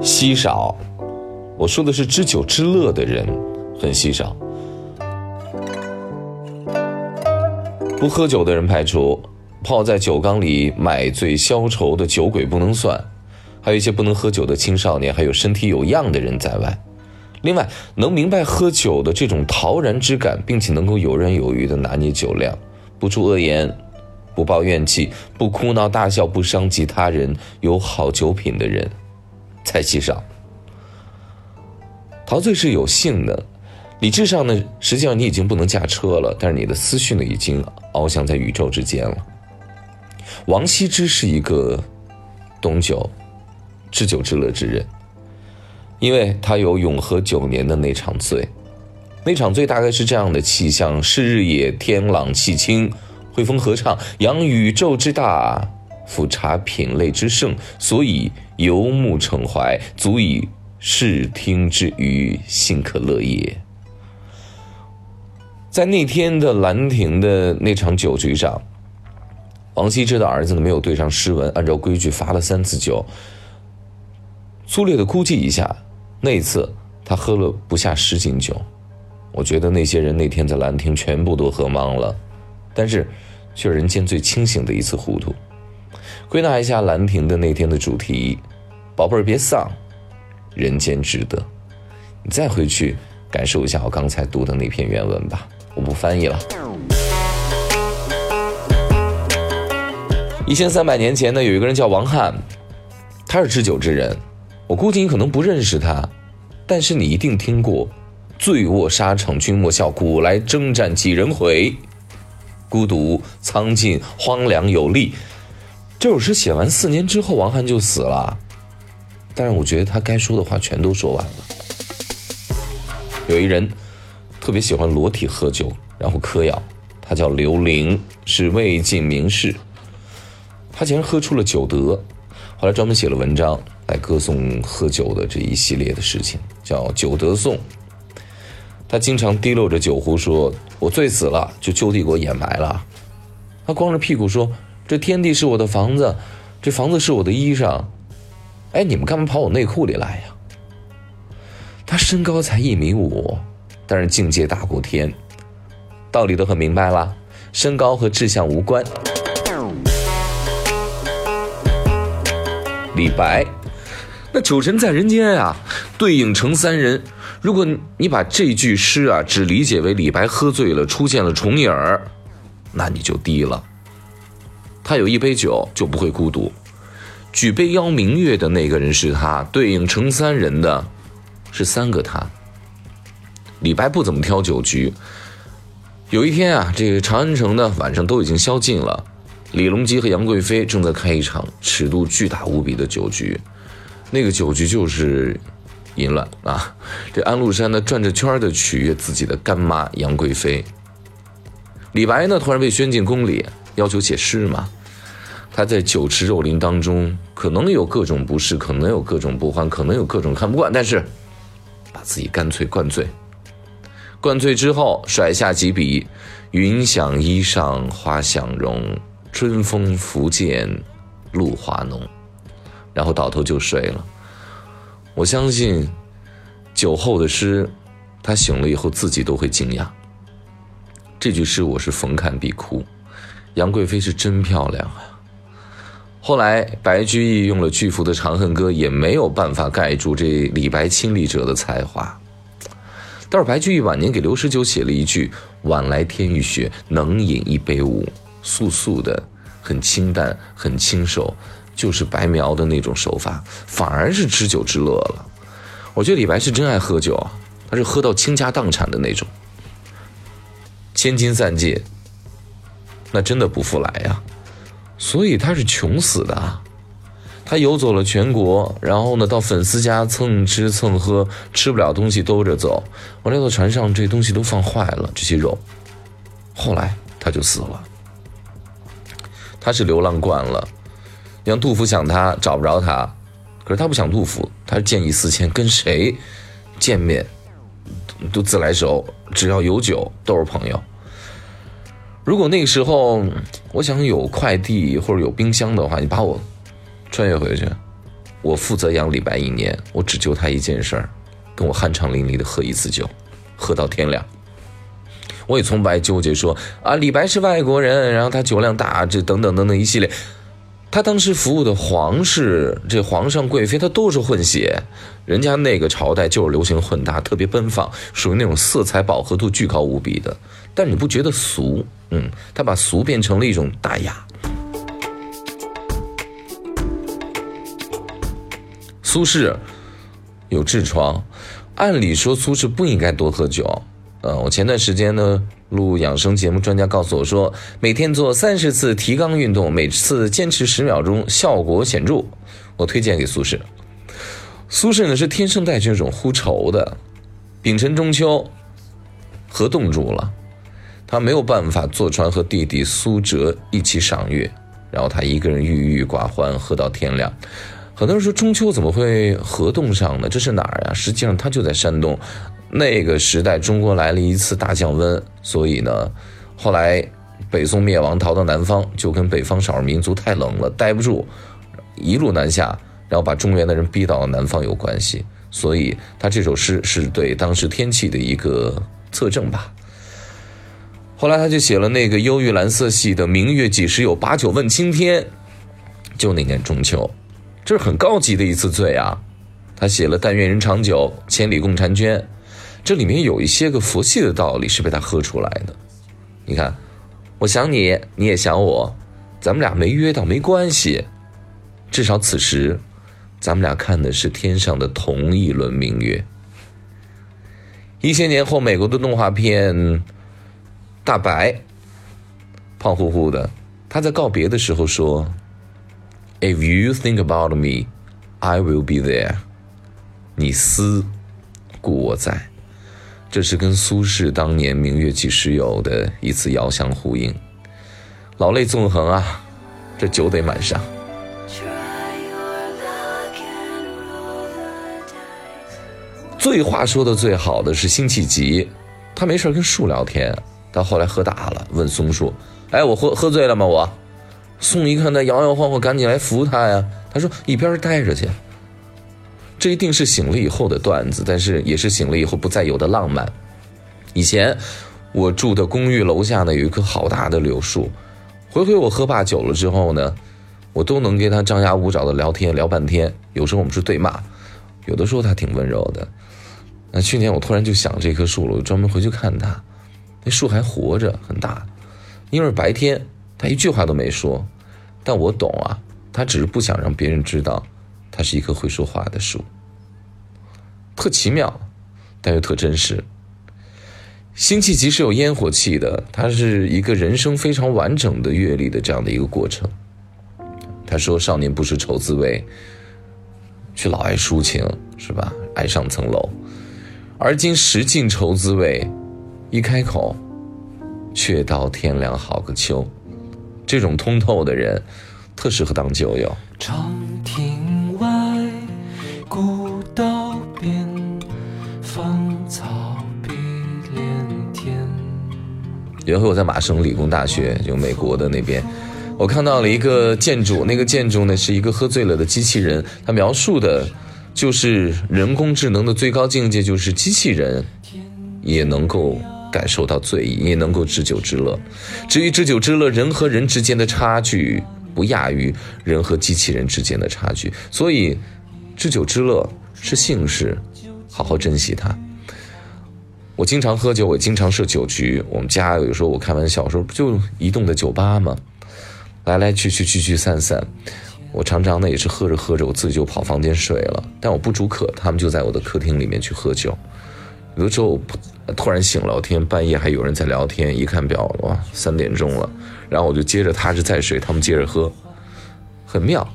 稀少。我说的是知酒知乐的人，很稀少。不喝酒的人排除，泡在酒缸里买醉消愁的酒鬼不能算，还有一些不能喝酒的青少年，还有身体有恙的人在外。另外，能明白喝酒的这种陶然之感，并且能够游刃有余的拿捏酒量，不出恶言，不抱怨气，不哭闹大笑，不伤及他人，有好酒品的人，才稀少。陶醉是有性的，理智上呢，实际上你已经不能驾车了，但是你的思绪呢，已经翱翔在宇宙之间了。王羲之是一个懂酒、知酒知乐之人，因为他有永和九年的那场醉，那场醉大概是这样的气象：是日也，天朗气清，惠风和畅，扬宇宙之大，俯察品类之盛，所以游目骋怀，足以。视听之余，幸可乐也。在那天的兰亭的那场酒局上，王羲之的儿子呢没有对上诗文，按照规矩罚了三次酒。粗略的估计一下，那次他喝了不下十斤酒。我觉得那些人那天在兰亭全部都喝懵了，但是却人间最清醒的一次糊涂。归纳一下兰亭的那天的主题：宝贝儿别丧。人间值得，你再回去感受一下我刚才读的那篇原文吧。我不翻译了。一千三百年前呢，有一个人叫王翰，他是知酒之人。我估计你可能不认识他，但是你一定听过“醉卧沙场君莫笑，古来征战几人回？孤独苍劲，荒凉有力。”这首诗写完四年之后，王翰就死了。但是我觉得他该说的话全都说完了。有一人特别喜欢裸体喝酒，然后嗑药，他叫刘伶，是魏晋名士。他竟然喝出了酒德，后来专门写了文章来歌颂喝酒的这一系列的事情，叫《酒德颂》。他经常提溜着酒壶说：“我醉死了，就就地给我掩埋了。”他光着屁股说：“这天地是我的房子，这房子是我的衣裳。”哎，你们干嘛跑我内裤里来呀？他身高才一米五，但是境界大过天，道理都很明白了，身高和志向无关。李白，那酒神在人间啊，对影成三人。如果你把这句诗啊，只理解为李白喝醉了出现了重影儿，那你就低了。他有一杯酒，就不会孤独。举杯邀明月的那个人是他，对应成三人的，是三个他。李白不怎么挑酒局。有一天啊，这个长安城呢晚上都已经宵禁了，李隆基和杨贵妃正在开一场尺度巨大无比的酒局，那个酒局就是淫乱啊！这安禄山呢转着圈的取悦自己的干妈杨贵妃。李白呢突然被宣进宫里，要求写诗嘛。他在酒池肉林当中，可能有各种不适，可能有各种不欢，可能有各种看不惯，但是把自己干脆灌醉。灌醉之后，甩下几笔：“云想衣裳花想容，春风拂槛露华浓。”然后倒头就睡了。我相信，酒后的诗，他醒了以后自己都会惊讶。这句诗我是逢看必哭。杨贵妃是真漂亮啊！后来，白居易用了巨幅的《长恨歌》，也没有办法盖住这李白亲历者的才华。但是白居易晚年给刘十九写了一句：“晚来天欲雪，能饮一杯无？”素素的，很清淡，很清瘦，就是白描的那种手法，反而是知酒知乐了。我觉得李白是真爱喝酒啊，他是喝到倾家荡产的那种，千金散尽，那真的不复来呀。所以他是穷死的，他游走了全国，然后呢，到粉丝家蹭吃蹭喝，吃不了东西兜着走，完了到船上这东西都放坏了，这些肉，后来他就死了。他是流浪惯了，让杜甫想他找不着他，可是他不想杜甫，他是见异思迁，跟谁见面都自来熟，只要有酒都是朋友。如果那个时候，我想有快递或者有冰箱的话，你把我穿越回去，我负责养李白一年，我只求他一件事儿，跟我酣畅淋漓的喝一次酒，喝到天亮。我也从不爱纠结说啊，李白是外国人，然后他酒量大，这等等等等一系列。他当时服务的皇室，这皇上贵妃，他都是混血，人家那个朝代就是流行混搭，特别奔放，属于那种色彩饱和度巨高无比的。但你不觉得俗？嗯，他把俗变成了一种大雅。苏轼有痔疮，按理说苏轼不应该多喝酒。呃，我前段时间呢录养生节目，专家告诉我说，每天做三十次提肛运动，每次坚持十秒钟，效果显著。我推荐给苏轼。苏轼呢是天生带这种呼愁的，丙辰中秋，河冻住了，他没有办法坐船和弟弟苏辙一起赏月，然后他一个人郁郁寡欢，喝到天亮。很多人说中秋怎么会河冻上呢？这是哪儿呀？实际上它就在山东。那个时代，中国来了一次大降温，所以呢，后来北宋灭亡，逃到南方，就跟北方少数民族太冷了，待不住，一路南下，然后把中原的人逼到了南方有关系。所以他这首诗是对当时天气的一个测证吧。后来他就写了那个忧郁蓝色系的“明月几时有，把酒问青天”，就那年中秋。这是很高级的一次醉啊！他写了“但愿人长久，千里共婵娟”，这里面有一些个佛系的道理是被他喝出来的。你看，我想你，你也想我，咱们俩没约到没关系，至少此时，咱们俩看的是天上的同一轮明月。一些年后，美国的动画片《大白》，胖乎乎的，他在告别的时候说。If you think about me, I will be there。你思故我在，这是跟苏轼当年“明月几时有”的一次遥相呼应。老泪纵横啊，这酒得满上。醉话说的最好的是辛弃疾，他没事跟树聊天，到后来喝大了，问松树：“哎，我喝喝醉了吗？我？”宋一看他摇摇晃晃，赶紧来扶他呀。他说：“一边待着去。”这一定是醒了以后的段子，但是也是醒了以后不再有的浪漫。以前我住的公寓楼下呢有一棵好大的柳树，回回我喝罢酒了之后呢，我都能跟他张牙舞爪的聊天聊半天。有时候我们是对骂，有的时候他挺温柔的。那去年我突然就想这棵树了，我专门回去看他，那树还活着，很大，因为白天。他一句话都没说，但我懂啊，他只是不想让别人知道，他是一棵会说话的树，特奇妙，但又特真实。辛弃疾是有烟火气的，他是一个人生非常完整的阅历的这样的一个过程。他说：“少年不识愁滋味，却老爱抒情，是吧？爱上层楼，而今识尽愁滋味，一开口，却道天凉好个秋。”这种通透的人，特适合当酒友。长亭外，古道边，芳草碧连天。有一回我在麻省理工大学，就美国的那边，我看到了一个建筑，那个建筑呢是一个喝醉了的机器人，它描述的，就是人工智能的最高境界，就是机器人也能够。感受到醉意，也能够知酒知乐。至于知酒知乐，人和人之间的差距不亚于人和机器人之间的差距。所以，知酒知乐是幸事，好好珍惜它。我经常喝酒，我经常设酒局。我们家有时候我开玩笑说，不就移动的酒吧吗？来来去去，聚聚散散。我常常呢也是喝着喝着，我自己就跑房间睡了。但我不煮渴，他们就在我的客厅里面去喝酒。有的时候突然醒了，天半夜还有人在聊天，一看表，哇，三点钟了，然后我就接着踏实再睡，他们接着喝，很妙。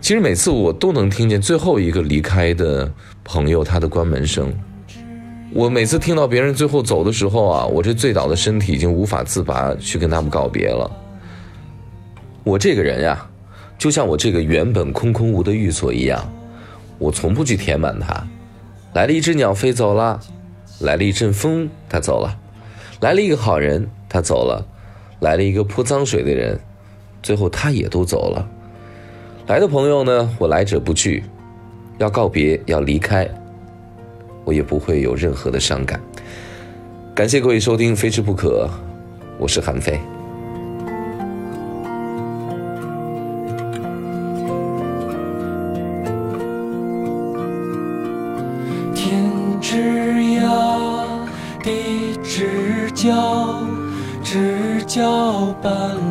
其实每次我都能听见最后一个离开的朋友他的关门声。我每次听到别人最后走的时候啊，我这醉倒的身体已经无法自拔，去跟他们告别了。我这个人呀，就像我这个原本空空无的寓所一样，我从不去填满它。来了一只鸟飞走了，来了一阵风，它走了；来了一个好人，他走了；来了一个泼脏水的人，最后他也都走了；来的朋友呢，我来者不拒，要告别要离开，我也不会有任何的伤感。感谢各位收听《非吃不可》，我是韩飞。搅拌